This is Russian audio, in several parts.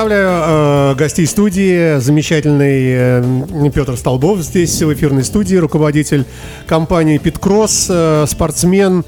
представляю э, гостей студии. Замечательный э, Петр Столбов здесь в эфирной студии, руководитель компании Питкросс, э, спортсмен,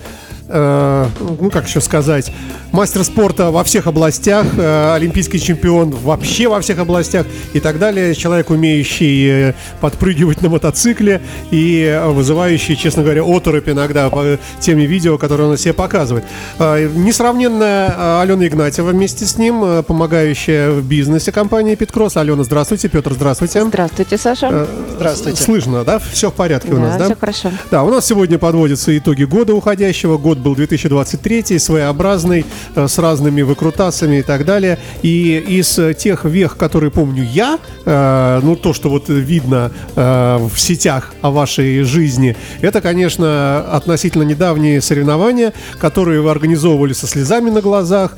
э, ну как еще сказать, мастер спорта во всех областях, э, олимпийский чемпион вообще во всех областях и так далее. Человек, умеющий э, подпрыгивать на мотоцикле и вызывающий, честно говоря, оторопь иногда по теми видео, которые он себе показывает. Э, несравненная Алена Игнатьева вместе с ним, помогающая в бизнесе компании Питкросс. Алена, здравствуйте. Петр, здравствуйте. Здравствуйте, Саша. Э, Здравствуйте. Слышно, да? Все в порядке у нас, да, да? все хорошо. Да, у нас сегодня подводятся итоги года уходящего. Год был 2023, своеобразный, э, с разными выкрутасами и так далее. И из тех вех, которые помню я, э, ну то, что вот видно э, в сетях о вашей жизни, это, конечно, относительно недавние соревнования, которые вы организовывали со слезами на глазах,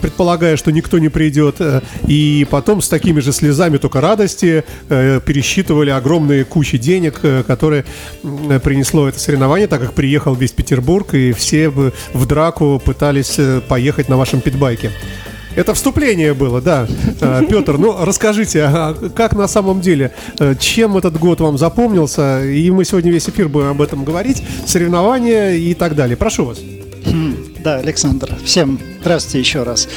предполагая, что никто не придет, и потом с такими же слезами только радости пересчитывали огромные кучи денег, которые принесло это соревнование, так как приехал весь Петербург, и все бы в драку пытались э, поехать на вашем питбайке. Это вступление было, да. Э, Петр, ну расскажите, а как на самом деле, э, чем этот год вам запомнился? И мы сегодня весь эфир будем об этом говорить, соревнования и так далее. Прошу вас. Да, Александр, всем здравствуйте еще раз.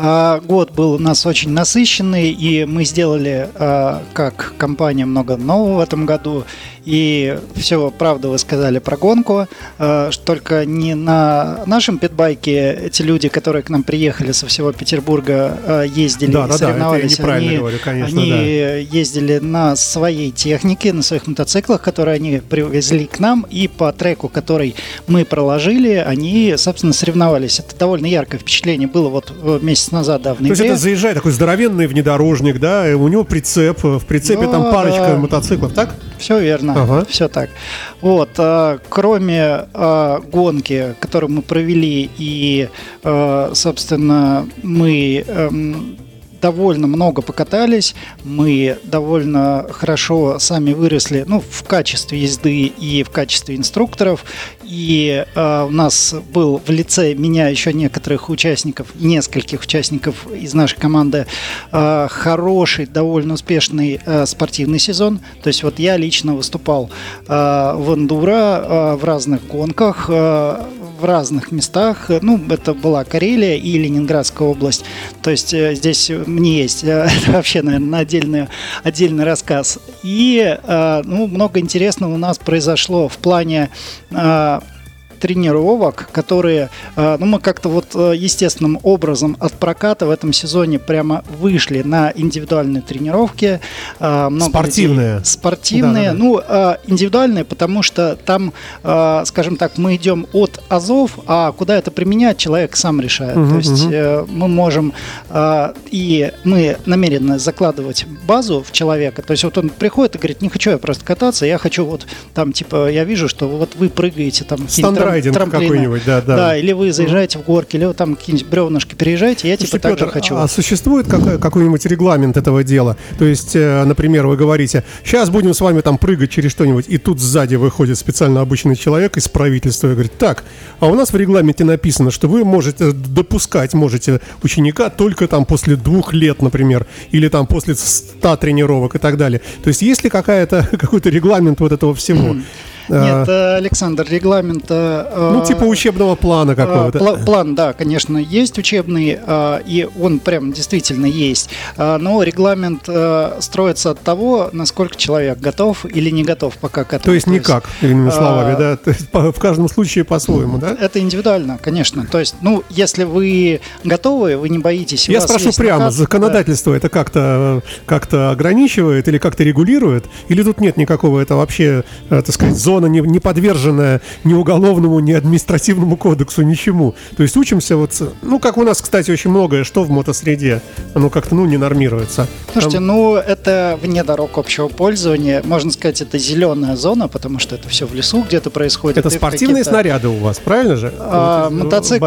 А, Год был у нас очень насыщенный, и мы сделали а, как компания много нового в этом году. И все, правда, вы сказали про гонку, что только не на нашем питбайке эти люди, которые к нам приехали со всего Петербурга, а, ездили Да, и да, да, это я соревновались. неправильно они, говорю, конечно, они да. ездили на своей технике, на своих мотоциклах, которые они привезли к нам, и по треку, который мы проложили, они, собственно, соревновались. Это довольно яркое впечатление было вот э, месяц назад, да, в То есть ноябре. это заезжает такой здоровенный внедорожник, да, у него прицеп, в прицепе Да, там парочка да. мотоциклов, так? Все верно, Ага. все так. Вот, а, кроме а, гонки, которую мы провели, и, а, собственно, мы эм, довольно много покатались, мы довольно хорошо сами выросли, ну, в качестве езды и в качестве инструкторов. И а, у нас был в лице меня еще некоторых участников, нескольких участников из нашей команды, а, хороший, довольно успешный а, спортивный сезон. То есть вот я лично выступал а, в эндуро, а, в разных гонках, а, в разных местах. Ну, это была Карелия и Ленинградская область. То есть э, здесь мне есть э, вообще, наверное, на отдельный, отдельный рассказ. И э, ну, много интересного у нас произошло в плане э, тренировок, которые, э, ну, мы как-то вот э, естественным образом от проката в этом сезоне прямо вышли на индивидуальные тренировки. Э, Спортивные. людей- Спортивные. Да-да-да. Ну, э, индивидуальные, потому что там, скажем так, мы идем от азов, а куда это применять, человек сам решает. Мгм, То есть э, мы можем и мы намерены закладывать базу в человека. То есть вот он приходит и говорит, не хочу я просто кататься, я хочу вот там типа я вижу, что вот вы прыгаете там какие-нибудь трам- Стандрайдинг трамплины. какой-нибудь, да, да. Да, или вы заезжаете в горки, или вы там какие-нибудь бревнышки переезжаете, я типа Слушайте, так же Петр, хочу. а существует какой- какой-нибудь регламент этого дела? То есть, э, например, вы говорите, сейчас будем с вами там прыгать через что-нибудь, и тут сзади выходит специально обычный человек из правительства и говорит, так, а у нас в регламенте написано, что вы можете допускать, можете ученика только там после двух лет, например, или там после 100 тренировок и так далее. То есть, есть ли какая-то, какой-то регламент вот этого всего? А, Нет, э, Александр, регламент... э, Ну, типа учебного плана какого-то. Пла- План, да, конечно, есть учебный, и он прям действительно есть. Но регламент э, строится от того, насколько человек готов или не готов пока к этому. То есть никак, иными словами, да? То есть в каждом случае по-своему, да? Это индивидуально, конечно. То есть, ну, если вы готовы, вы не боитесь. Я спрошу прямо, законодательство это как-то как ограничивает или как-то регулирует? Или тут нет никакого, это вообще, э, так сказать, зона не, не подверженная ни уголовному, ни административному кодексу, ничему? То есть учимся вот, ну, как у нас, кстати, очень многое, что в мотосреде, оно как-то, ну, не нормируется. Слушайте, Там- ну, это вне дорог общего пользования. Можно сказать, это зеленая зона, потому что это все в лесу где-то происходит. это спортивные снаряды у вас, правильно же? А, Вот ну, мотоцикл,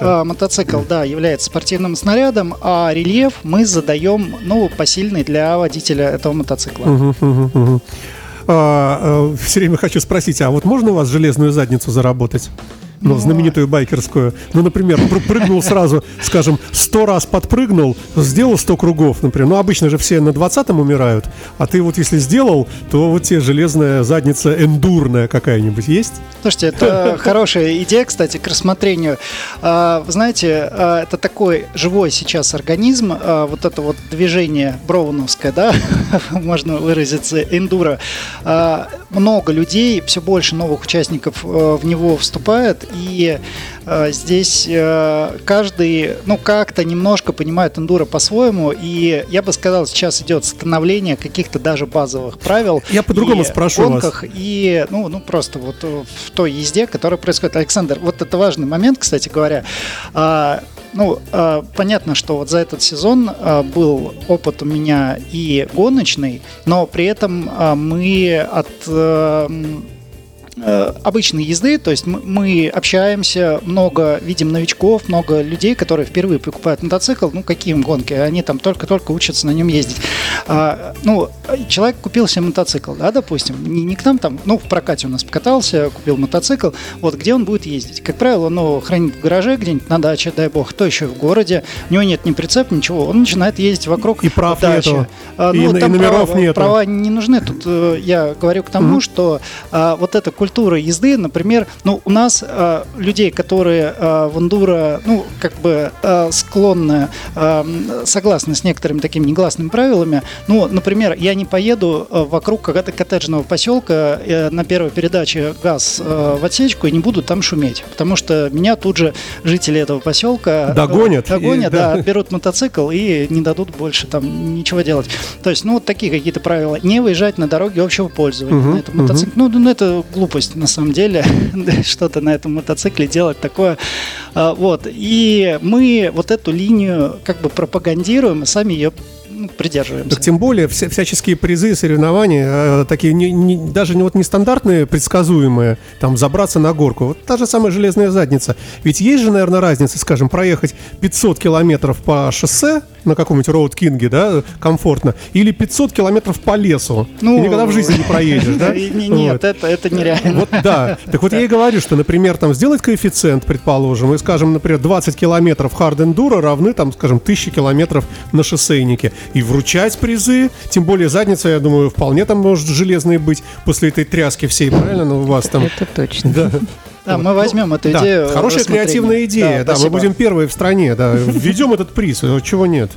а, мотоцикл, да, является спортивным снарядом, а рельеф мы задаем, ну, посильный для водителя этого мотоцикла. Мгм, мгм, А, все время хочу спросить, а вот можно у вас железную задницу заработать? Ну, знаменитую байкерскую. Ну, например, пр- прыгнул сразу, скажем, 100 раз подпрыгнул, сделал 100 кругов, например. Ну, обычно же все на 20-м умирают, а ты вот если сделал, то вот тебе железная задница эндурная какая-нибудь есть? Слушайте, это хорошая идея, кстати, к рассмотрению. А, Вы знаете, а, это такой живой сейчас организм, а, вот это вот движение броуновское, да, можно выразиться, эндуро. Много людей, все больше новых участников э, в него вступает, и э, здесь э, каждый, ну, как-то немножко понимает эндуро по-своему, и я бы сказал, сейчас идет становление каких-то даже базовых правил. Я по-другому спрошу вас. гонках, и, ну, ну, просто вот э, в той езде, которая происходит. Александр, вот это важный момент, кстати говоря. А, ну, а, понятно, что вот за этот сезон а, был опыт у меня и гоночный, но при этом а, мы от э, э, обычной езды, то есть мы- общаемся, много видим новичков, много людей, которые впервые покупают мотоцикл, ну какие им гонки, они там только-только учатся на нем ездить. А, ну, человек купил себе мотоцикл, да, допустим, не, не к нам там, ну в прокате у нас покатался, купил мотоцикл, вот где он будет ездить? Как правило, он его хранит в гараже где-нибудь на даче, дай бог, то еще в городе, у него нет ни прицепа, ничего, он начинает ездить вокруг И прав дачи. нету. А, И ну, и там номеров права, нету. права не нужны. Тут э, я говорю к тому, Мгм. что а, вот эта культура езды, например, ну, у нас а, людей, которые а, в эндуро, ну, как бы а, склонны, м, согласны с некоторыми такими негласными правилами, ну, например, я не поеду а, вокруг какого-то коттеджного поселка э, на первой передаче газ э, в отсечку и не буду там шуметь, потому что меня тут же жители этого поселка э, Догонят. догонят, И- да. да, берут мотоцикл и не дадут больше там ничего делать. То есть, ну, вот такие какие-то правила. Не выезжать на дороге общего пользования на этом мотоцикле. Ну, ну, это глупость на самом деле, что-то на этом мотоцикле делать такое. А, Вот. И мы вот эту линию как бы пропагандируем, и сами ее придерживаемся. Так тем более вся- всяческие призы, соревнования, э, такие не- не- даже не вот нестандартные, предсказуемые, там забраться на горку. Вот та же самая железная задница. Ведь есть же, наверное, разница, скажем, проехать 500 километров по шоссе на каком-нибудь Роуд Кинге, да, комфортно, или 500 километров по лесу. Ну, Ты никогда в жизни не проедешь, да? И не- Нет, это, это нереально. Вот да. Так вот я и говорю, что, например, там сделать коэффициент, предположим, и, скажем, например, 20 километров хард эндуро равны, там, скажем, 1000 километров на шоссейнике. И вручать призы, тем более задница, я думаю, вполне там может железной быть после этой тряски всей, правильно? Ну, у вас там... Это точно. Да. Да, мы возьмем эту Да, идею. Хорошая рассмотрения. креативная идея, да, мы спасибо. будем первые в стране, да, введем этот приз, э, чего нет.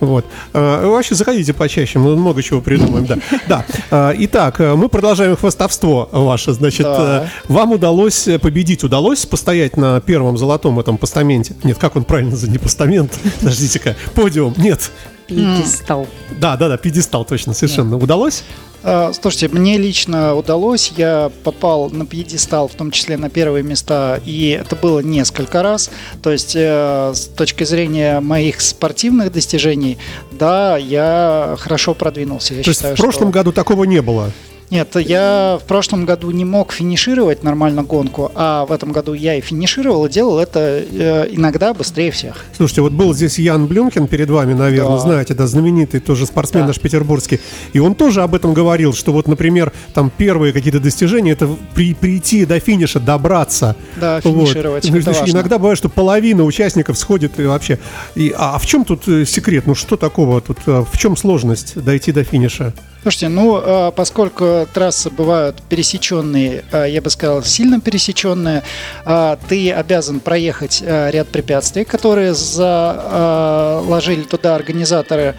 Вот. А, Вообще заходите почаще, мы много чего придумаем, да. Да. А, Итак, э, мы продолжаем хвостовство ваше. Значит, Да. э, вам удалось э, победить, удалось постоять на первом золотом этом постаменте? Нет, как он правильно за не постамент? Подождите-ка, подиум. Нет. Пьедестал. Да, да, да, пьедестал, точно, совершенно. Удалось? А, Слушайте, мне лично удалось, я попал на пьедестал, в том числе на первые места, и это было несколько раз. То есть, э, с точки зрения моих спортивных достижений, да, я хорошо продвинулся. Я То есть считаю, в прошлом что... году такого не было. Нет, я в прошлом году не мог финишировать нормально гонку, а в этом году я и финишировал, и делал это э, иногда быстрее всех. Слушайте, вот был здесь Ян Блюмкин перед вами, наверное, Да. знаете, да, знаменитый тоже спортсмен Да. наш петербургский. И он тоже об этом говорил, что вот, например, там первые какие-то достижения, это при- прийти до финиша, добраться. Да, Вот. финишировать. Говорит, это важно. Иногда бывает, что половина участников сходит и вообще. И, а в чем тут э, секрет? Ну что такого тут? э, В чем сложность дойти до финиша? Слушайте, ну, э, поскольку трассы бывают пересеченные, э, я бы сказал, сильно пересеченные, э, ты обязан проехать ряд препятствий, которые заложили туда организаторы.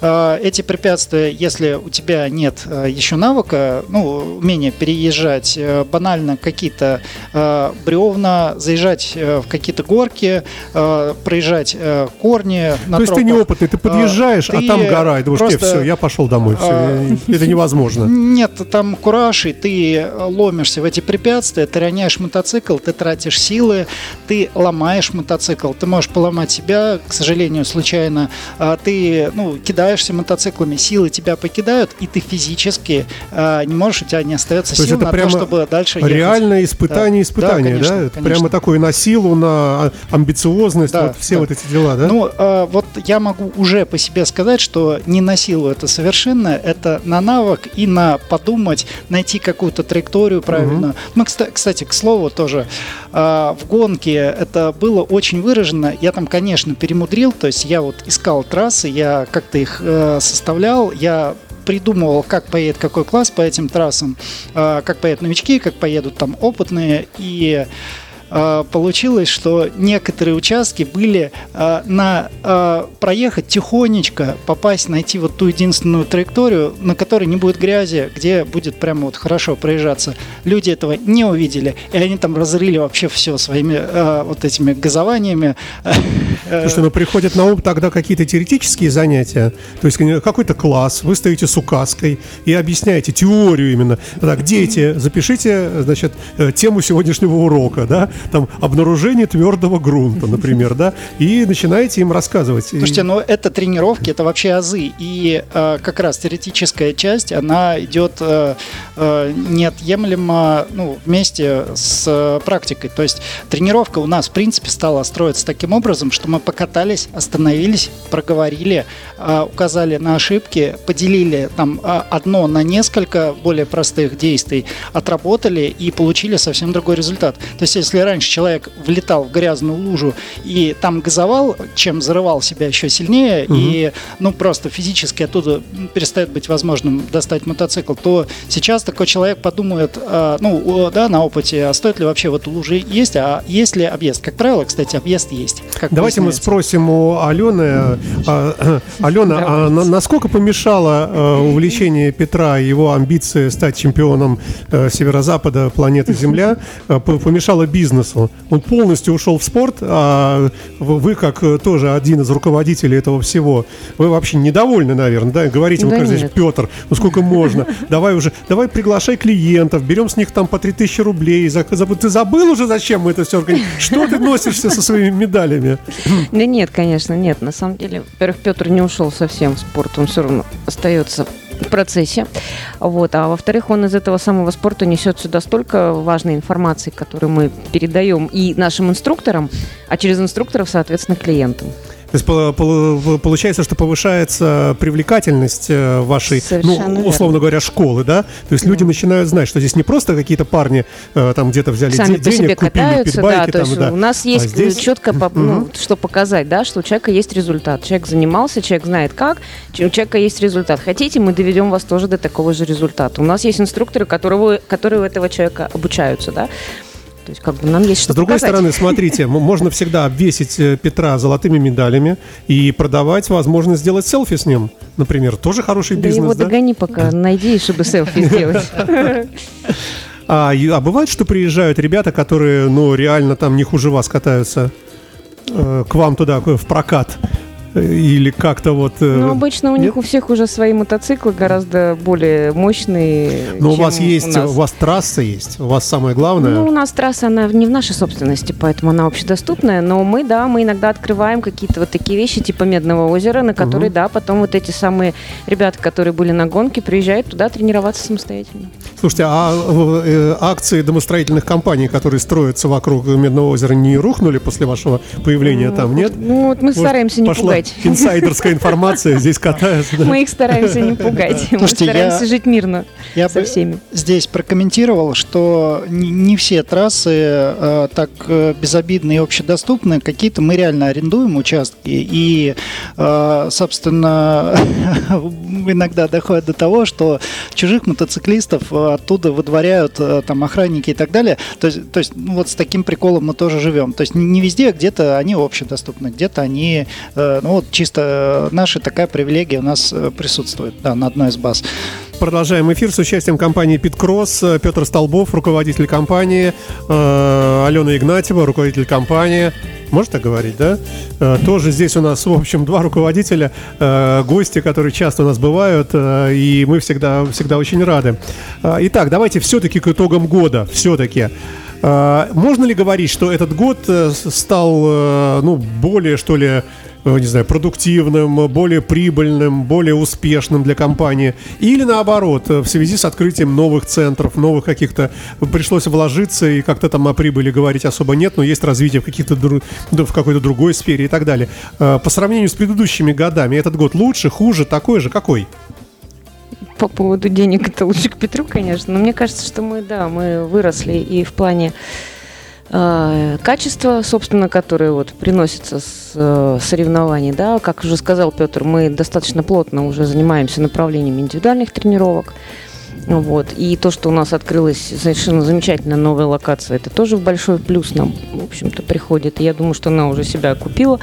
Э, Эти препятствия, если у тебя нет э, еще навыка, ну, умения переезжать, э, банально какие-то э, бревна, заезжать э, в какие-то горки, проезжать э, корни на То есть ты неопытный, ты подъезжаешь, а, ты там гора, и думаешь, просто- все, я пошел домой, все, а, это невозможно. нет, там кураж, и ты ломишься в эти препятствия, ты роняешь мотоцикл, ты тратишь силы, ты ломаешь мотоцикл, ты можешь поломать себя, к сожалению, случайно, а, ты ну, кидаешься мотоциклами, силы тебя покидают, и ты физически а, не можешь, у тебя не остается То сил на то, чтобы дальше ехать. Реальное испытание, Да. испытание, Да, да? конечно, Это конечно. Прямо такое на силу, на а, амбициозность, Да, вот все да. вот эти дела, да? Ну, э, вот я могу уже по себе сказать, что не на силу это совершенно, это на навык и на подумать, найти какую-то траекторию правильную. Мы, кста- кстати, к слову тоже, в гонке это было очень выражено. Я там, конечно, перемудрил, то есть я вот искал трассы, я как-то их э, составлял, я придумывал, как поедет какой класс по этим трассам, э, как поедут новички, как поедут там опытные, и а, получилось, что некоторые участки были а, на а, проехать тихонечко, попасть, найти вот ту единственную траекторию, на которой не будет грязи, где будет прямо вот хорошо проезжаться. Люди этого не увидели, и они там разрыли вообще все своими вот этими газованиями. Слушай, ну приходят на ум тогда какие-то теоретические занятия, то есть какой-то класс, вы стоите с указкой и объясняете теорию именно. Так, дети, запишите, значит, э, тему сегодняшнего урока, да, там обнаружение твердого грунта, например, да, и начинаете им рассказывать. Слушайте, ну это тренировки, это вообще азы, и э, как раз теоретическая часть, она идет э, э, неотъемлемо, ну, вместе с практикой, то есть тренировка у нас, в принципе, стала строиться таким образом, что мы покатались, остановились, проговорили, указали на ошибки, поделили там одно на несколько более простых действий, отработали и получили совсем другой результат. То есть, если раньше человек влетал в грязную лужу и там газовал, чем зарывал себя еще сильнее, угу. и ну просто физически оттуда перестает быть возможным достать мотоцикл, то сейчас такой человек подумает, а, ну да, на опыте, а стоит ли вообще в эту лужу есть, а есть ли объезд? Как правило, кстати, объезд есть. Давайте мы спросим у Алены. А, Алена, а насколько помешало а, увлечение Петра и его амбиции стать чемпионом а, северо-запада планеты Земля, а, помешало бизнес? Бизнесу. Он полностью ушел в спорт, а вы, как э, тоже один из руководителей этого всего, вы вообще недовольны, наверное, да? Говорите, да вы кажется, Петр, ну сколько можно? Давай уже, давай приглашай клиентов, берем с них там по 3000 рублей. Ты забыл уже, зачем мы это все организовали? Что ты носишься со своими медалями? Да нет, конечно, нет. На самом деле, во-первых, Петр не ушел совсем в спорт, он все равно остается процессе. Вот. А во-вторых, он из этого самого спорта несет сюда столько важной информации, которую мы передаем и нашим инструкторам, а через инструкторов, соответственно, клиентам. То есть получается, что повышается привлекательность э, вашей, ну, условно говоря, школы, да? То есть да. люди начинают знать, что здесь не просто какие-то парни э, там где-то взяли Сами денег, по себе купили катаются, питбайки, да, то есть да. у нас есть а здесь... четко, по, ну, что показать, да, что у человека есть результат. Человек занимался, человек знает как, у человека есть результат. Хотите, мы доведем вас тоже до такого же результата. У нас есть инструкторы, которые, которые у этого человека обучаются, да. То есть, как бы нам есть что С другой показать. стороны, смотрите, можно всегда обвесить э, Петра золотыми медалями и продавать возможность сделать селфи с ним, например. Тоже хороший да бизнес, его да? догони пока, найди, чтобы селфи сделать. А, а бывает, что приезжают ребята, которые, ну, реально там не хуже вас катаются э, к вам туда, в прокат? Или как-то вот... Э, ну, обычно у нет? них у всех уже свои мотоциклы гораздо более мощные. Но у вас есть, у, у вас трасса есть, у вас самое главное. Ну, у нас трасса, она не в нашей собственности, поэтому она общедоступная, но мы, да, мы иногда открываем какие-то вот такие вещи, типа Медного озера, на которые, угу. да, потом вот эти самые ребята, которые были на гонке, приезжают туда тренироваться самостоятельно. Слушайте, а э, акции домостроительных компаний, которые строятся вокруг Медного озера, не рухнули после вашего появления ну, там, нет? Ну, вот мы стараемся не пошла пугать. Инсайдерская информация здесь катается. Да. Мы их стараемся не пугать. Мы стараемся жить мирно я со всеми. Здесь прокомментировал, что не все трассы э, так э, безобидны и общедоступны. Какие-то мы реально арендуем участки. И, э, собственно, иногда доходит до того, что чужих мотоциклистов оттуда выдворяют там охранники и так далее. То есть, то есть ну, вот с таким приколом мы тоже живем. То есть не везде, а где-то они общедоступны, где-то они ну, ну, вот чисто наша такая привилегия у нас э, присутствует, да, на одной из баз. Продолжаем эфир с участием компании Питкросс. Петр Столбов, руководитель компании, э, Алена Игнатьева, руководитель компании. Можно так говорить, да? Э, тоже здесь у нас, в общем, два руководителя, гости, которые часто у нас бывают, и мы всегда, всегда очень рады. Итак, давайте все-таки к итогам года, все-таки. Можно ли говорить, что этот год стал, ну, более, что ли, Э, не знаю, продуктивным, более прибыльным, более успешным для компании. Или наоборот, э, в связи с открытием новых центров, новых каких-то, пришлось вложиться и как-то там о прибыли говорить особо нет, но есть развитие в, каких-то, в какой-то другой сфере и так далее. Э, по сравнению с предыдущими годами, этот год лучше, хуже, такой же, какой? По поводу денег это лучше к Петру, конечно, но мне кажется, что мы, да, мы выросли и в плане э, качество, собственно, которое вот приносится с э, соревнований, да, как уже сказал Петр, мы достаточно плотно уже занимаемся направлением индивидуальных тренировок, вот. И то, что у нас открылась совершенно замечательная новая локация, это тоже в большой плюс нам, в общем-то, приходит. И я думаю, что она уже себя окупила.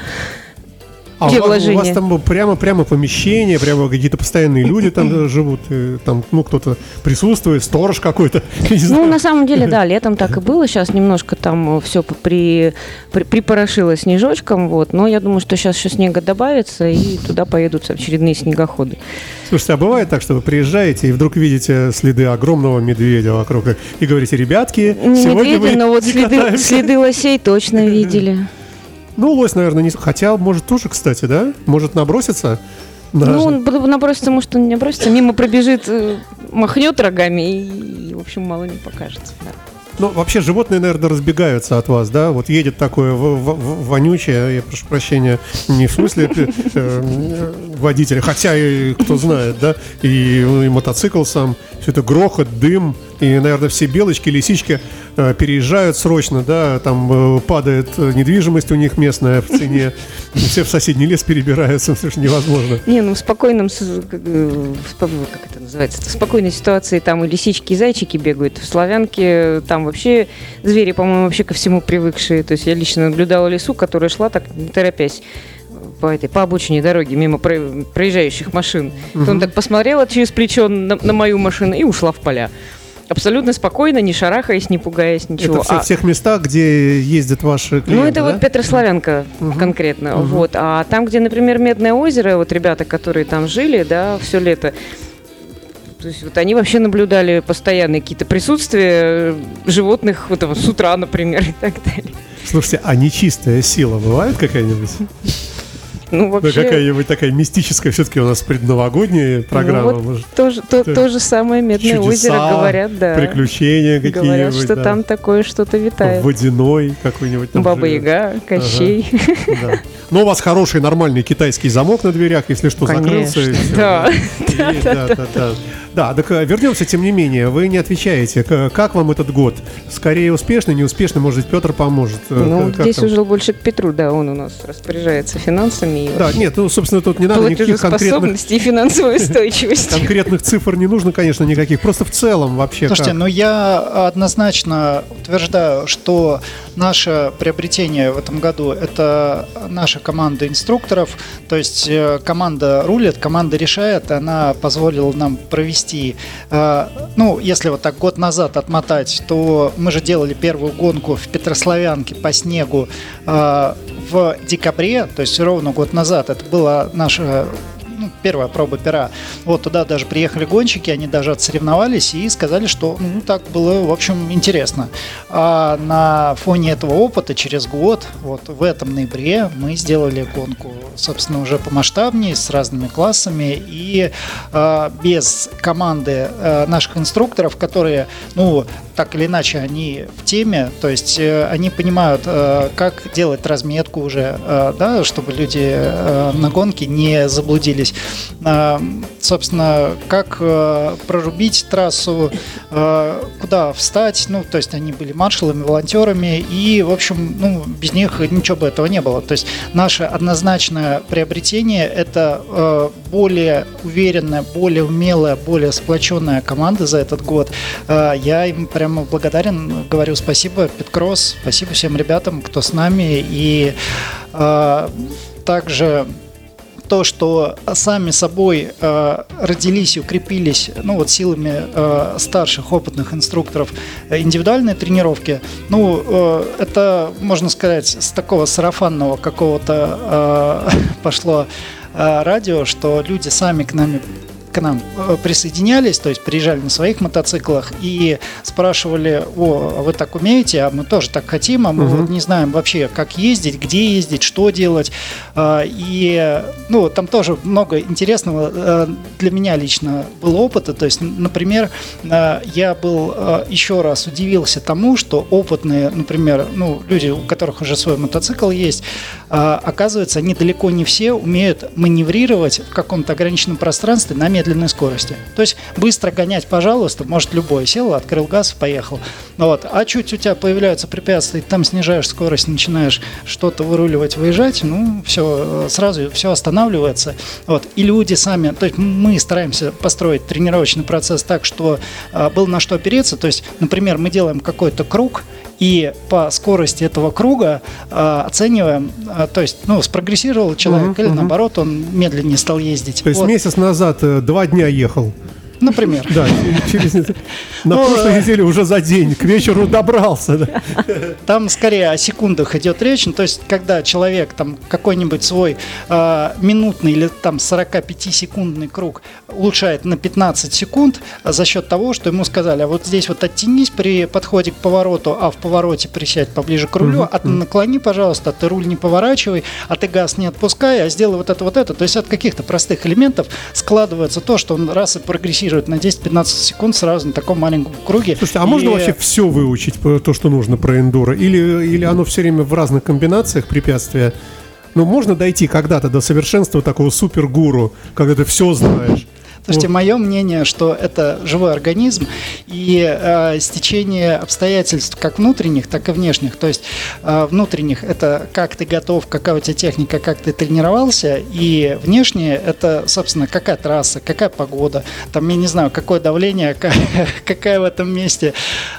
А Те у вас, у вас там прямо прямо помещение, прямо какие-то постоянные люди там э, живут, э, там ну кто-то присутствует, сторож какой-то. Ну, на самом деле, да, летом так и было. Сейчас немножко там все при, при- припорошило снежочком, вот. Но я думаю, что сейчас еще снега добавится, и туда поедут очередные снегоходы. Слушайте, а бывает так, что вы приезжаете и вдруг видите следы огромного медведя вокруг и говорите, ребятки, сегодня медведя, мы но вот следы, катаемся». следы лосей точно видели. Ну, лось, наверное, не... Хотя, может, тоже, кстати, да? Может наброситься? на- Ну, он набросится, может, он не набросится, мимо пробежит, э, махнет рогами и, в общем, мало не покажется. да. Ну, вообще, животные, наверное, разбегаются от вас, да? Вот едет такое в- в- в- вонючее, я прошу прощения, не в смысле э, э, водителя, хотя и кто знает, да? И, ну, и мотоцикл сам, все это грохот, дым, и, наверное, все белочки, лисички э, переезжают срочно, да? Там э, падает э, недвижимость у них местная в цене, все в соседний лес перебираются, совершенно невозможно. Не, ну в спокойном, с- как, это называется, в спокойной ситуации там и лисички, и зайчики бегают. В Славянке там вообще звери, по-моему, вообще ко всему привыкшие. То есть я лично наблюдала лису, которая шла так, не торопясь по этой по обочине дороги мимо про- проезжающих машин. То он так посмотрела через плечо на, на мою машину и ушла в поля. Абсолютно спокойно, не шарахаясь, не пугаясь, ничего. Это все А- в тех местах, где ездят ваши клиенты, ну, это да? вот Петрославянка конкретно. Вот. А там, где, например, Медное озеро, вот ребята, которые там жили, да, все лето, то есть вот они вообще наблюдали постоянные какие-то присутствия э, животных вот, с утра, например, и так далее. Слушайте, а нечистая сила бывает какая-нибудь? Ну, Ну, вообще, какая-нибудь такая мистическая, все-таки у нас предновогодняя программа, ну, вот может, то, это то же самое Медное чудеса, озеро, говорят, да. приключения какие-нибудь, Говорят, что да. там такое что-то витает. водяной какой-нибудь там Баба живет. Яга, Кощей. Да. Но у вас хороший нормальный китайский замок на дверях, если что, закрылся. Конечно, всё. да. Да, да, да. Да, так э, вернемся, тем не менее, вы не отвечаете. Как вам этот год? Скорее успешный, неуспешный, может быть, Петр поможет. Э, Ну, как здесь там? уже больше к Петру, да, он у нас распоряжается финансами и Да, нет, ну, собственно, тут не надо никаких конкретных, и финансовой устойчивости. конкретных цифр не нужно, конечно, никаких. Просто в целом вообще Слушайте, как? ну я однозначно утверждаю, что наше приобретение в этом году это наша команда инструкторов, то есть э, команда рулит, команда решает, она позволила нам провести, э, ну если вот так год назад отмотать, то мы же делали первую гонку в Петрославянке по снегу э, в декабре, то есть ровно год назад, это была наша первая проба пера. Вот туда даже приехали гонщики, они даже отсоревновались и сказали, что ну, так было, в общем, интересно. А на фоне этого опыта через год, вот в этом ноябре, мы сделали гонку, собственно, уже помасштабнее, с разными классами и а, без команды а, наших инструкторов, которые, ну, так или иначе, они в теме, то есть э, они понимают, э, как делать разметку уже, э, да, чтобы люди э, на гонке не заблудились. А, Собственно, как э, прорубить трассу, э, куда встать, ну, то есть они были маршалами, волонтерами, и, в общем, ну, без них ничего бы этого не было. То есть наше однозначное приобретение – это э, более уверенная, более умелая, более сплоченная команда за этот год. Я им прямо благодарен, говорю спасибо, Петкросс, спасибо всем ребятам, кто с нами, и также то, что сами собой э, родились укрепились, ну вот силами э, старших опытных инструкторов э, индивидуальной тренировки, ну э, это можно сказать с такого сарафанного какого-то э, пошло э, радио, что люди сами к нами к нам э, присоединялись, то есть приезжали на своих мотоциклах и спрашивали, о, а вы так умеете, а мы тоже так хотим, а мы Мгм. вот не знаем вообще, как ездить, где ездить, что делать. А, И, ну, там тоже много интересного э, для меня лично было опыта. То есть, например, э, я был еще раз удивился тому, что опытные, например, ну, люди, у которых уже свой мотоцикл есть, оказывается, они далеко не все умеют маневрировать в каком-то ограниченном пространстве на медленной скорости. То есть быстро гонять, пожалуйста, может любой. Сел, открыл газ, поехал. Вот. А чуть у тебя появляются препятствия, там снижаешь скорость, начинаешь что-то выруливать, выезжать, ну, все, сразу все останавливается. Вот. И люди сами, то есть мы стараемся построить тренировочный процесс так, что а, был на что опереться. То есть, например, мы делаем какой-то круг, и по скорости этого круга э, оцениваем, э, то есть, ну, спрогрессировал человек Мгм, или мгм. наоборот он медленнее стал ездить. То есть Вот, месяц назад э, два дня ехал. Например. Да, через на Ну, прошлой э, неделе уже за день к вечеру добрался. Там скорее о секундах идет речь. Ну, то есть, когда человек там какой-нибудь свой э, минутный или там 45-секундный круг улучшает на 15 секунд за счет того, что ему сказали, а вот здесь вот оттянись при подходе к повороту, а в повороте присядь поближе к рулю, Мгм, а ты наклони, пожалуйста, а ты руль не поворачивай, а ты газ не отпускай, а сделай вот это, вот это. То есть от каких-то простых элементов складывается то, что он раз и прогрессирует на 10-15 секунд сразу на таком маленьком круге. Слушайте, а можно И- вообще все выучить, по- то, что нужно про эндуро? Или, или оно все время в разных комбинациях препятствия? Ну, можно дойти когда-то до совершенства такого супергуру, когда ты все знаешь. Слушайте, мое мнение, что это живой организм и э, стечение обстоятельств как внутренних, так и внешних. То есть э, внутренних это как ты готов, какая у тебя техника, как ты тренировался, и внешнее это, собственно, какая трасса, какая погода, там, я не знаю, какое давление, ка- какая в этом месте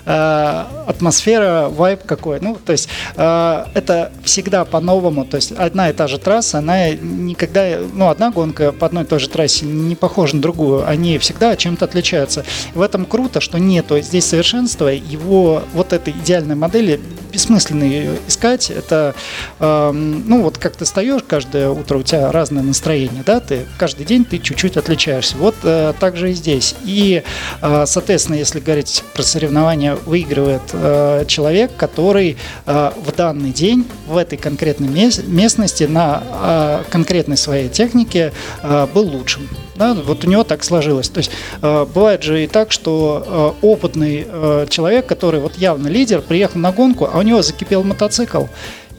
э, атмосфера, вайб какой. Ну, то есть э, это всегда по-новому. То есть одна и та же трасса, она никогда, ну, одна гонка по одной и той же трассе не похожа на другую. Они всегда чем-то отличаются. В этом круто, что нету здесь совершенства. Его вот этой идеальной модели бессмысленно ее искать. Это, эм, ну, вот как ты встаешь каждое утро, у тебя разное настроение, да, ты каждый день ты чуть-чуть отличаешься. Вот э, так же и здесь. И, э, соответственно, если говорить про соревнования, выигрывает э, человек, который э, в данный день в этой конкретной мес- местности на э, конкретной своей технике э, был лучшим. Да, вот у него так сложилось. То есть э, бывает же и так, что э, опытный э, человек, который вот явно лидер, приехал на гонку, а у него закипел мотоцикл.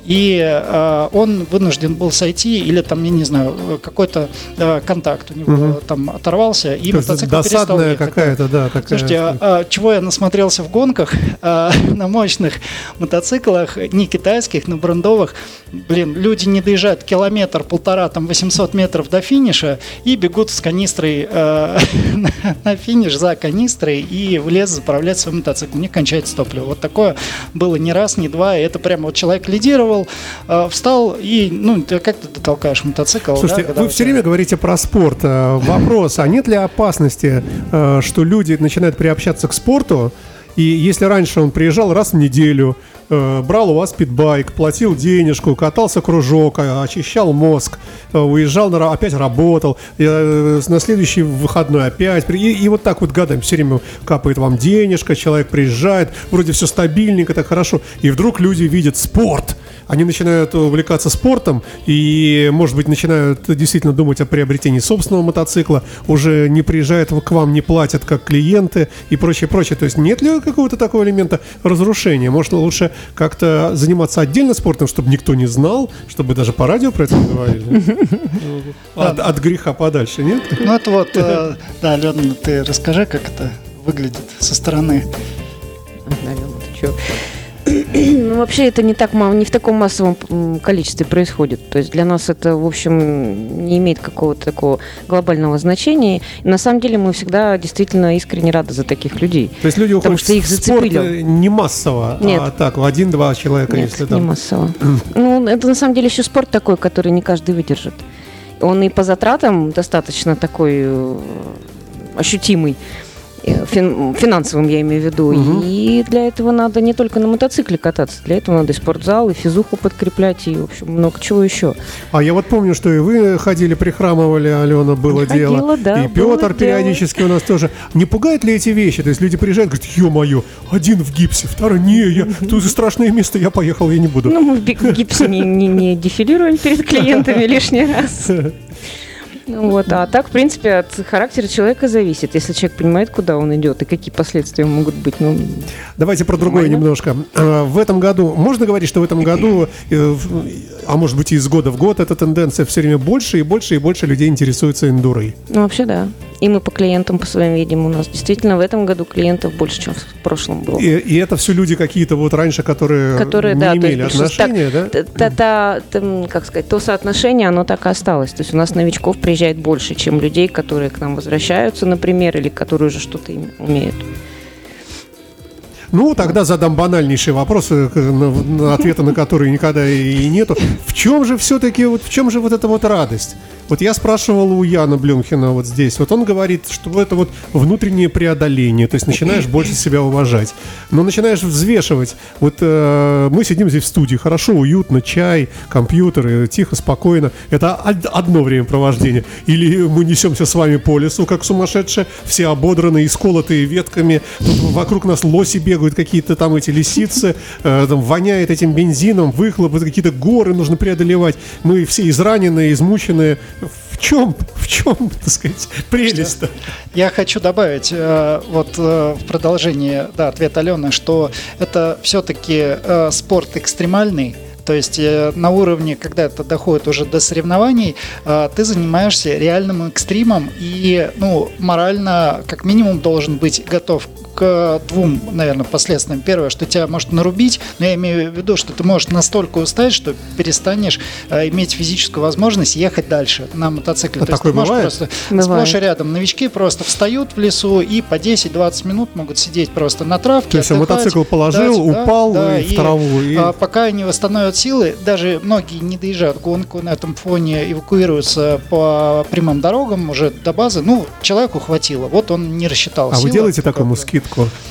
И э, он вынужден был сойти, или там, я не знаю, э, какой-то э, контакт у него Мгм. там оторвался, и То мотоцикл перестал ехать. какая-то, да, такая. Слушайте, а, а, чего я насмотрелся в гонках а, на мощных мотоциклах, не китайских, но брендовых. Блин, люди не доезжают километр, полтора, там 800 метров до финиша и бегут с канистрой а, на, на финиш за канистрой и в лес заправлять свой мотоцикл. Них кончается топливо. Вот такое было не раз, не два. И это прямо вот человек лидировал, а, встал и, ну, как ты дотолкаешь мотоцикл? Слушайте, да, вы все время говорите про спорт. Э, Вопрос, а нет ли опасности, э, что люди начинают приобщаться к спорту, и если раньше он приезжал раз в неделю, э, брал у вас питбайк, платил денежку, катался кружок, э, очищал мозг, э, уезжал, на опять работал, э, на следующий выходной опять, и, и вот так вот годами все время капает вам денежка, человек приезжает, вроде все стабильненько, так хорошо, и вдруг люди видят спорт, они начинают увлекаться спортом и, может быть, начинают действительно думать о приобретении собственного мотоцикла, уже не приезжают к вам, не платят как клиенты и прочее, прочее. То есть нет ли какого-то такого элемента разрушения? Может, лучше как-то заниматься отдельно спортом, чтобы никто не знал, чтобы даже по радио про это не говорили? От от греха подальше, нет? Ну это вот, э, да, Алена, ты расскажи, как это выглядит со стороны. Наверное, ты чё? Ну, вообще это не так не в таком массовом количестве происходит. То есть для нас это, в общем, не имеет какого-то такого глобального значения. И на самом деле мы всегда действительно искренне рады за таких людей. То есть люди Потому уходят что их зацепили. э, не массово, Нет. а так, один-два человека, Нет, если не там... массово. Ну, это на самом деле еще спорт такой, который не каждый выдержит. Он и по затратам достаточно такой э, ощутимый. Э, фин- финансовым я имею в виду. Мгм. И для этого надо не только на мотоцикле кататься, для этого надо и спортзал, и физуху подкреплять, и, в общем, много чего еще. А я вот помню, что и вы ходили, прихрамывали, Алена, было Ходила, дело. да, и Петр дело. периодически у нас тоже. Не пугают ли эти вещи? То есть люди приезжают, говорят, ё-моё, один в гипсе, второй, не, я, тут страшное место, я поехал, я не буду. Ну, мы в гипсе не, не- не дефилируем перед клиентами лишний раз. Ну Вот. А так, в принципе, от характера человека зависит. Если человек понимает, куда он идет и какие последствия могут быть. Ну, Давайте про другое Нормально. немножко. А, В этом году, можно говорить, что в этом году, э, а может быть и из года в год, эта тенденция все время больше и больше и больше людей интересуется эндурой. ну вообще да. И мы по клиентам по своим видим. У нас действительно в этом году клиентов больше, чем в прошлом было. И, и это все люди какие-то вот раньше, которые, Которые, не да, имели есть, отношения, да? Т- та- та- там, как сказать, то соотношение, оно так и осталось. То есть у нас новичков приезжает больше, чем людей, которые к нам возвращаются, например, или которые уже что-то умеют. Ну, тогда задам банальнейший вопрос, э, ответа на который никогда и нету. В чем же все-таки, вот в чем же вот эта вот радость? Вот я спрашивал у Яна Блюмхина вот здесь. Вот он говорит, что это вот внутреннее преодоление. То есть начинаешь больше себя уважать. Но начинаешь взвешивать. Вот э, мы сидим здесь в студии, хорошо, уютно, чай, компьютеры, тихо, спокойно. Это од- одно времяпровождение. Или мы несемся с вами по лесу, как сумасшедшие, все ободранные, исколотые ветками. Тут вокруг нас лоси бегают, какие-то там эти лисицы, э, там воняет этим бензином, выхлопы, какие-то горы нужно преодолевать. Мы все израненные, измученные. Чем, в чем, так сказать, прелесть-то? Я хочу добавить э, вот э, в продолжение да, ответа Алены, что это все-таки спорт экстремальный. То есть э, на уровне, когда это доходит уже до соревнований, э, ты занимаешься реальным экстримом и ну, морально как минимум должен быть готов к двум, наверное, последствиям. Первое, что тебя может нарубить, но я имею в виду, что ты можешь настолько устать, что перестанешь э, иметь физическую возможность ехать дальше на мотоцикле. А То есть такое ты можешь бывает? просто Бывает. сплошь и рядом новички просто встают в лесу и по 10-20 минут могут сидеть просто на травке. То есть отдыхать, мотоцикл положил, ждать, да, упал да, и в траву. и- а, пока они восстановят силы, даже многие не доезжают гонку на этом фоне, эвакуируются по прямым дорогам уже до базы. Ну, человеку хватило, вот он не рассчитал А вы силы, делаете как такому бы. Скидку?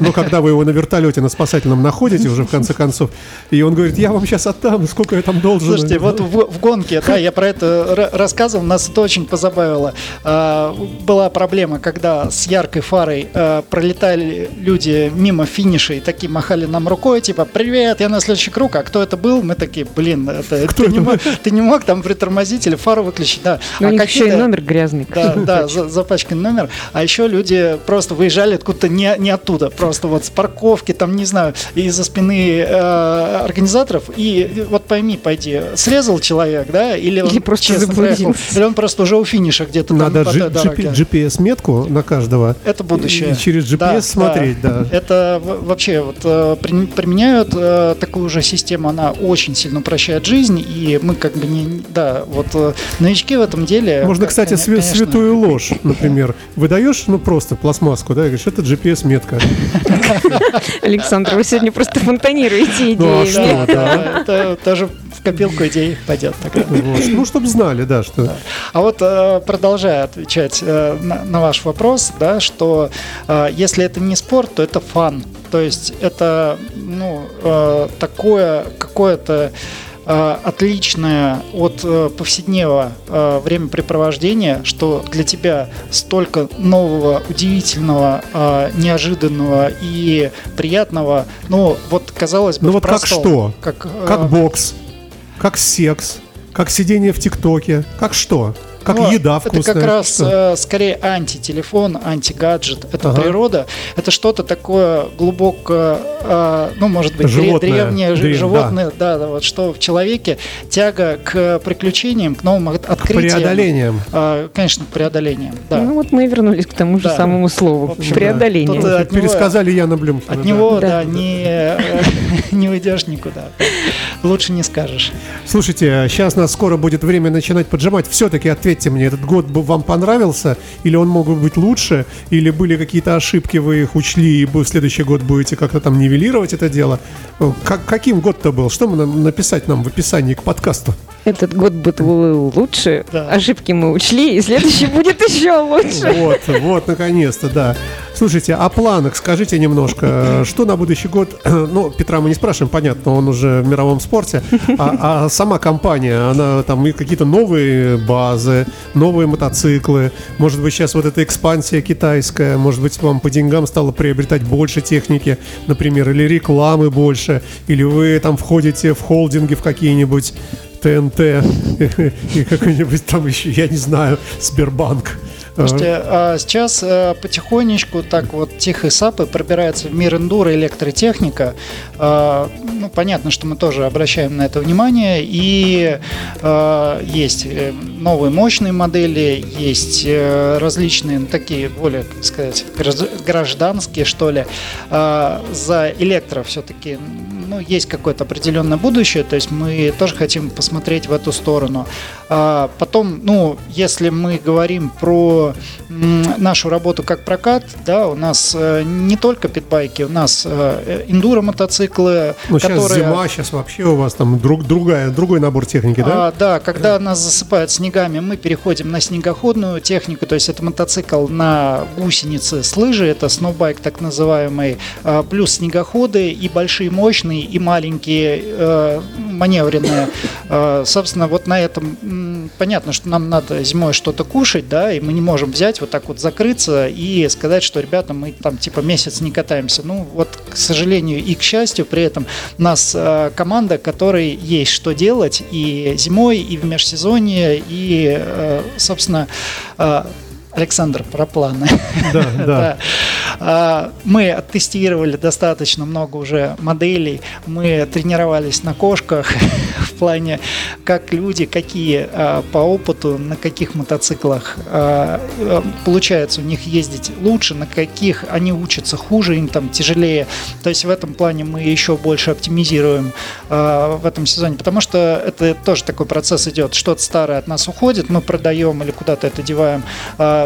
Ну, когда вы его на вертолете на спасательном находите уже в конце концов, и он говорит, я вам сейчас отдам, сколько я там должен. Слушайте, вот в, в гонке, да, я про это ра- рассказывал, нас это очень позабавило. А, была проблема, когда с яркой фарой а, пролетали люди мимо финиша и такие махали нам рукой, типа, привет, я на следующий круг, а кто это был? Мы такие, блин, это, Кто ты, это не мог, ты не мог там притормозить или фару выключить, да. Но у А них еще и номер грязный. да, да, за- запачканный номер. А еще люди просто выезжали откуда-то не, не оттуда, просто вот с парковки, там, не знаю, из-за спины э, организаторов. И вот пойми, пойди, срезал человек, да, или он Или просто честно проехал, заблудился. или он просто уже у финиша где-то там Надо дороге. GPS-метку на каждого. Это будущее. И через GPS Да, смотреть, да. Это в- вообще вот э, при- применяют э, такую же систему, она очень сильно упрощает жизнь, и мы как бы не, да, вот э, новички в этом деле. Можно, как- кстати, конечно, святую ложь, например. Выдаешь, ну, просто пластмасску, да, и говоришь, это GPS-метка. Александр, вы сегодня просто фонтанируете Ну, а идеями. что? Да, это тоже в копилку идей пойдет. тогда. Ну, чтобы знали, да, что... А вот э, продолжая отвечать э, на, ваш вопрос, да, что э, если это не спорт, то это фан. То есть это ну, такое какое-то отличное от э, повседневного э, времяпрепровождения, что для тебя столько нового, удивительного, э, неожиданного и приятного. Ну, вот казалось бы, Ну вот как простом, что? Как, э, Как бокс, как секс, как сидение в ТикТоке, как что? Как Ну, еда вкусная. Это как раз что? э, скорее антителефон, антигаджет. Это Ага. природа. Это что-то такое глубоко, э, ну, может быть, Животное. древнее Древ- животное, да. да, вот что в человеке тяга к приключениям, к новым от- открытиям. преодолениям. Э, конечно, к преодолениям, да. Ну вот мы и вернулись к тому же Да. самому слову. В общем, Преодоление. Тут, э, от него- Пересказали Яна Блюмкина. От да. него, Да. да, не, не уйдешь никуда. Лучше не скажешь. Слушайте, сейчас нас скоро будет время начинать поджимать. Все-таки ответьте мне, этот год бы вам понравился? Или он мог бы быть лучше? Или были какие-то ошибки, вы их учли, и вы в следующий год будете как-то там нивелировать это дело? Э, Как, каким год-то был? Что мы нам написать нам в описании к подкасту? Этот год был лучше, Да. ошибки мы учли, и следующий будет еще лучше. Вот, вот, наконец-то, да. Слушайте, о планах скажите немножко, что на будущий год, ну, Петра мы не спрашиваем, понятно, он уже в мировом спорте, а, а сама компания, она там и какие-то новые базы, новые мотоциклы, может быть, сейчас вот эта экспансия китайская, может быть, вам по деньгам стало приобретать больше техники, например, или рекламы больше, или вы там входите в холдинги в какие-нибудь ТНТ и какой-нибудь там еще, я не знаю, Сбербанк. Слушайте, а сейчас а, потихонечку так вот тихо сапы пробирается в мир эндуро электротехника. А, ну, понятно, что мы тоже обращаем на это внимание. И а, есть э, новые мощные модели, есть а, различные, ну, такие более, как сказать, гражданские, что ли. А, за электро все-таки ну, есть какое-то определенное будущее, то есть мы тоже хотим посмотреть в эту сторону. А потом, ну, если мы говорим про нашу работу как прокат, да, у нас э, не только питбайки, у нас э, эндуро мотоциклы, ну, которые... сейчас зима, сейчас вообще у вас там друг, другая, другой набор техники, да? А, да, когда нас засыпают снегами, мы переходим на снегоходную технику, то есть это мотоцикл на гусенице с лыжи, это сноубайк так называемый, а, плюс снегоходы и большие мощные, и маленькие э, маневренные. Собственно, вот на этом понятно, что нам надо зимой что-то кушать, да, и мы не можем взять вот так вот закрыться и сказать, что, ребята, мы там типа месяц не катаемся. Ну, вот, к сожалению и к счастью, при этом нас э, команда, которой есть что делать и зимой, и в межсезонье, и, э, собственно, э, Александр, про планы. Да, да. А, мы оттестировали достаточно много уже моделей. Мы тренировались на кошках плане, как люди, какие а, по опыту, на каких мотоциклах а, получается у них ездить лучше, на каких они учатся хуже, им там тяжелее. То есть в этом плане мы еще больше оптимизируем в этом сезоне, потому что это тоже такой процесс идет. Что-то старое от нас уходит, мы продаем или куда-то это деваем,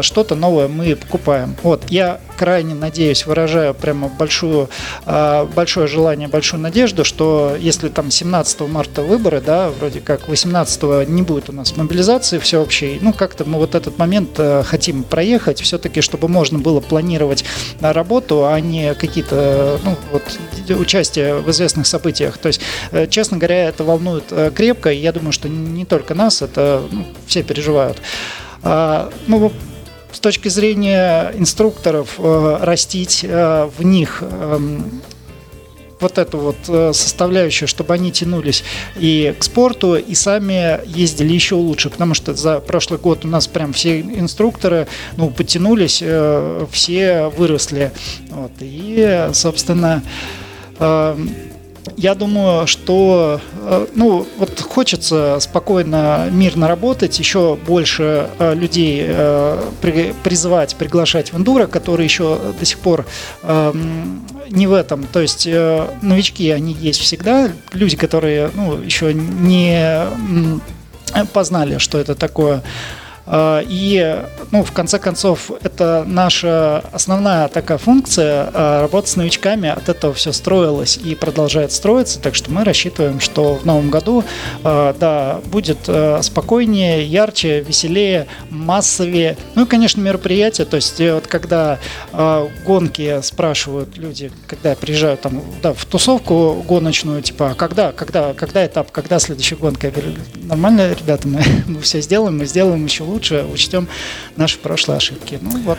что-то новое мы покупаем. Вот, я крайне надеюсь, выражаю прямо большую, а, большое желание, большую надежду, что если там 17 марта выборы, да, вроде как 18 не будет у нас мобилизации всеобщей, ну как-то мы вот этот момент э, хотим проехать, все-таки, чтобы можно было планировать работу, а не какие-то, ну вот, участие в известных событиях. То есть, э, честно говоря, это волнует э, крепко, и я думаю, что не только нас, это ну, все переживают. А, ну, с точки зрения инструкторов э, растить э, в них э, вот эту вот э, составляющую, чтобы они тянулись и к спорту, и сами ездили еще лучше, потому что за прошлый год у нас прям все инструкторы, ну, подтянулись, э, все выросли, вот, и, собственно, э, я думаю, что э, ну, вот хочется спокойно, мирно работать, еще больше э, людей э, призывать, приглашать в эндуро, которые еще до сих пор эм, не в этом. То есть новички, они есть всегда, люди, которые ну, еще не познали, что это такое. А, и, ну, в конце концов, это наша основная такая функция а, работать с новичками. От этого все строилось и продолжает строиться. Так что мы рассчитываем, что в новом году, а, да, будет спокойнее, ярче, веселее, массовее. Ну и, конечно, мероприятия. То есть, вот когда гонки спрашивают люди, когда я приезжаю там, да, в тусовку гоночную, типа, а когда, когда, когда этап, когда следующая гонка? Я говорю, нормально, ребята, мы, мы все сделаем, мы сделаем еще лучше лучше учтем наши прошлые ошибки. Ну вот.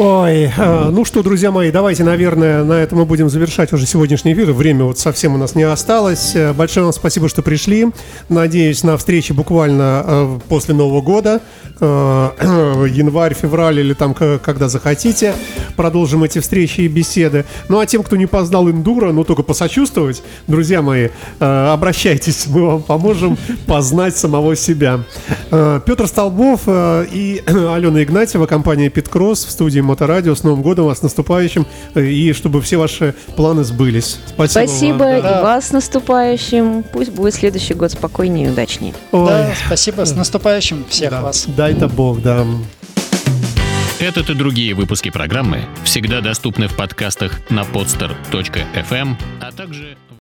Ой, э, ну что, друзья мои, давайте, наверное, на этом мы будем завершать уже сегодняшний эфир. Время вот совсем у нас не осталось. Э, большое вам спасибо, что пришли. Надеюсь на встречи буквально э, после Нового года. Январь, февраль или там, когда захотите. Продолжим эти встречи и беседы. Ну, а тем, кто не познал эндуро, ну, только посочувствовать, друзья мои, обращайтесь, мы вам поможем познать самого себя. Петр Столбов и Алена Игнатьева, компания «Питкросс» в студии Моторадио. С Новым годом вас, наступающим. И чтобы все ваши планы сбылись. Спасибо Спасибо вам. и да. вас с наступающим. Пусть будет следующий год спокойнее и удачнее. Ой. Да, спасибо. С наступающим всех да. вас. Дай-то Бог, да. Этот и другие выпуски программы всегда доступны в подкастах на podster.fm, а также...